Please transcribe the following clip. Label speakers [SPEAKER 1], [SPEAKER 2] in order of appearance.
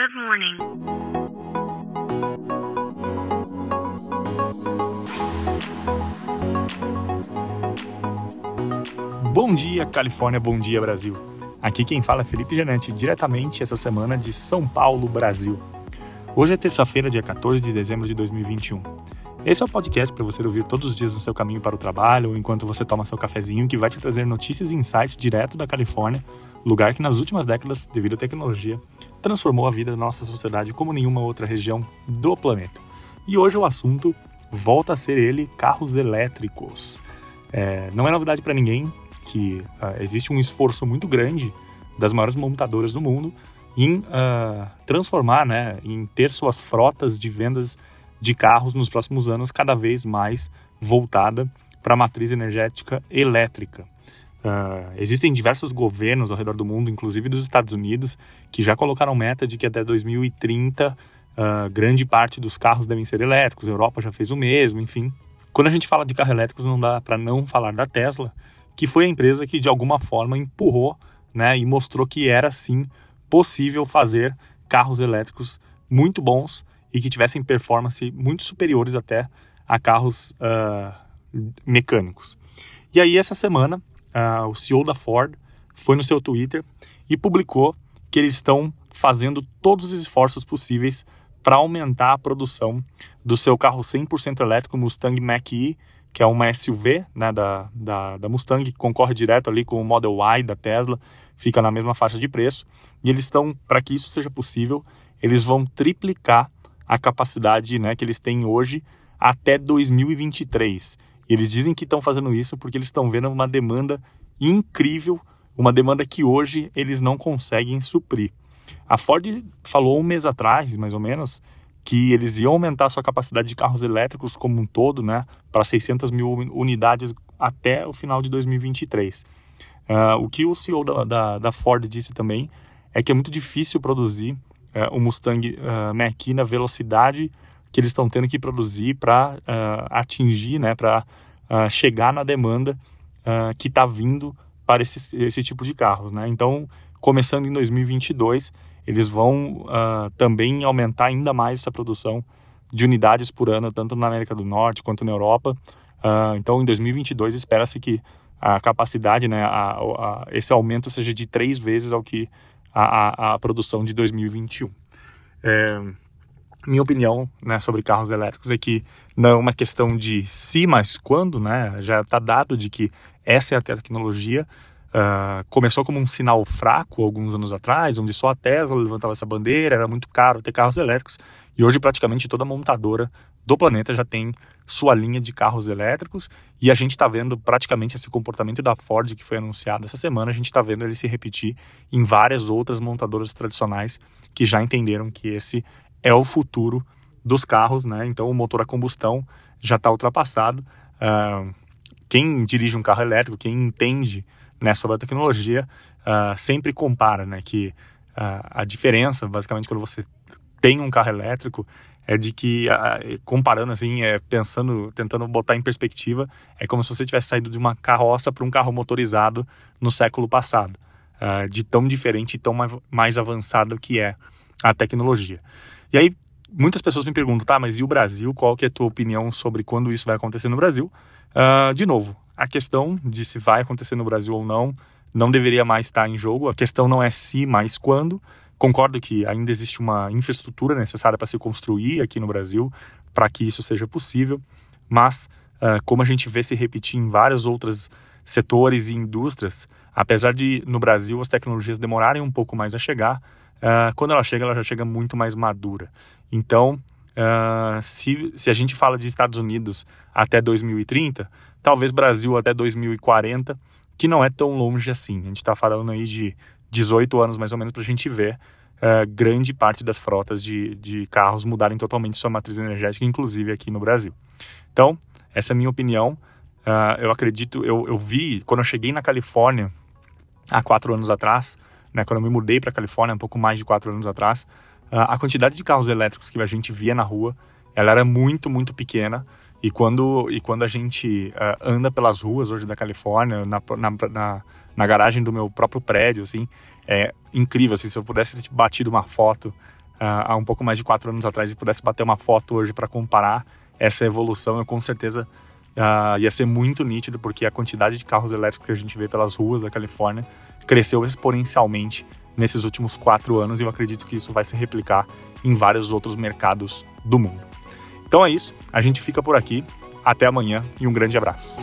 [SPEAKER 1] Good morning.
[SPEAKER 2] Bom dia, Califórnia, bom dia, Brasil. Aqui quem fala é Felipe Janete, diretamente essa semana de São Paulo, Brasil. Hoje é terça-feira, dia 14 de dezembro de 2021. Esse é o podcast para você ouvir todos os dias no seu caminho para o trabalho ou enquanto você toma seu cafezinho, que vai te trazer notícias e insights direto da Califórnia, lugar que nas últimas décadas, devido à tecnologia, transformou a vida da nossa sociedade como nenhuma outra região do planeta. E hoje o assunto volta a ser ele: carros elétricos. É, não é novidade para ninguém que uh, existe um esforço muito grande das maiores montadoras do mundo em uh, transformar, né, em ter suas frotas de vendas de carros nos próximos anos cada vez mais voltada para a matriz energética elétrica. Uh, existem diversos governos ao redor do mundo, inclusive dos Estados Unidos, que já colocaram meta de que até 2030 uh, ah, grande parte dos carros devem ser elétricos. A Europa já fez o mesmo, enfim. Quando a gente fala de carros elétricos, não dá para não falar da Tesla, que foi a empresa que de alguma forma empurrou né, e mostrou que era sim possível fazer carros elétricos muito bons e que tivessem performance muito superiores até a carros uh, mecânicos. E aí, essa semana, uh, o CEO da Ford foi no seu Twitter e publicou que eles estão fazendo todos os esforços possíveis para aumentar a produção do seu carro 100% elétrico Mustang Mach-E, que é uma SUV né, da, da, da, Mustang, que concorre direto ali com o Model Y da Tesla, fica na mesma faixa de preço. E eles estão, para que isso seja possível, eles vão triplicar a capacidade né, que eles têm hoje até 2023. E eles dizem que estão fazendo isso porque eles estão vendo uma demanda incrível, uma demanda que hoje eles não conseguem suprir. A Ford falou um mês atrás, mais ou menos, que eles iam aumentar a sua capacidade de carros elétricos como um todo, né, para 600 mil unidades até o final de 2023. Uh, ah, o que o CEO da, da, da Ford disse também é que é muito difícil produzir uh, o Mustang uh, Mach-E na velocidade que eles estão tendo que produzir para uh, atingir, né, para uh, chegar na demanda uh, que está vindo para esse, esse tipo de carros. Né? Então, começando em 2022, eles vão também aumentar ainda mais essa produção de unidades por ano, tanto na América do Norte quanto na Europa. então, em 2022, espera-se que a capacidade, né, a, a, esse aumento seja de três vezes ao que a, a, a produção de 2021. É, minha opinião né, sobre carros elétricos é que não é uma questão de se, mas quando, né? Já está dado de que essa é a tecnologia. Uh, começou como um sinal fraco alguns anos atrás, onde só a Tesla levantava essa bandeira, era muito caro ter carros elétricos, e hoje praticamente toda montadora do planeta já tem sua linha de carros elétricos, e a gente está vendo praticamente esse comportamento da Ford que foi anunciado essa semana, a gente está vendo ele se repetir em várias outras montadoras tradicionais que já entenderam que esse é o futuro dos carros, né? Então o motor a combustão já está ultrapassado. Uh, quem dirige um carro elétrico, quem entende né, sobre a tecnologia, uh, sempre compara, né? Que uh, a diferença, basicamente, quando você tem um carro elétrico, é de que, comparando assim, é, pensando, tentando botar em perspectiva, é como se você tivesse saído de uma carroça para um carro motorizado no século passado, de tão diferente e tão mais avançado que é a tecnologia. E aí, muitas pessoas me perguntam, tá, mas e o Brasil? Qual que é a tua opinião sobre quando isso vai acontecer no Brasil? Uh, de novo, a questão de se vai acontecer no Brasil ou não não deveria mais estar em jogo. A questão não é se, mas quando. Concordo que ainda existe uma infraestrutura necessária para se construir aqui no Brasil para que isso seja possível, mas uh, como a gente vê se repetir em vários outros setores e indústrias, apesar de no Brasil as tecnologias demorarem um pouco mais a chegar, uh, quando ela chega, ela já chega muito mais madura. Então, uh, se, se a gente fala de Estados Unidos até 2030, talvez Brasil até 2040, que não é tão longe assim. A gente está falando aí de 18 anos mais ou menos para a gente ver uh, grande parte das frotas de, de carros mudarem totalmente sua matriz energética, inclusive aqui no Brasil. Então, essa é a minha opinião. Uh, eu acredito, eu, eu vi, quando eu cheguei na Califórnia, há quatro anos atrás, né, quando eu me mudei para a Califórnia, um pouco mais de quatro anos atrás, a quantidade de carros elétricos que a gente via na rua, ela era muito, muito pequena. E quando, e quando a gente uh, anda pelas ruas hoje da Califórnia, na, na, na, na, garagem do meu próprio prédio, assim, é incrível. Assim, se eu pudesse ter batido uma foto há um pouco mais de quatro anos atrás e pudesse bater uma foto hoje para comparar essa evolução, eu com certeza uh, ia ser muito nítido, porque a quantidade de carros elétricos que a gente vê pelas ruas da Califórnia cresceu exponencialmente nesses últimos quatro anos e eu acredito que isso vai se replicar em vários outros mercados do mundo. Então é isso, a gente fica por aqui, até amanhã e um grande abraço.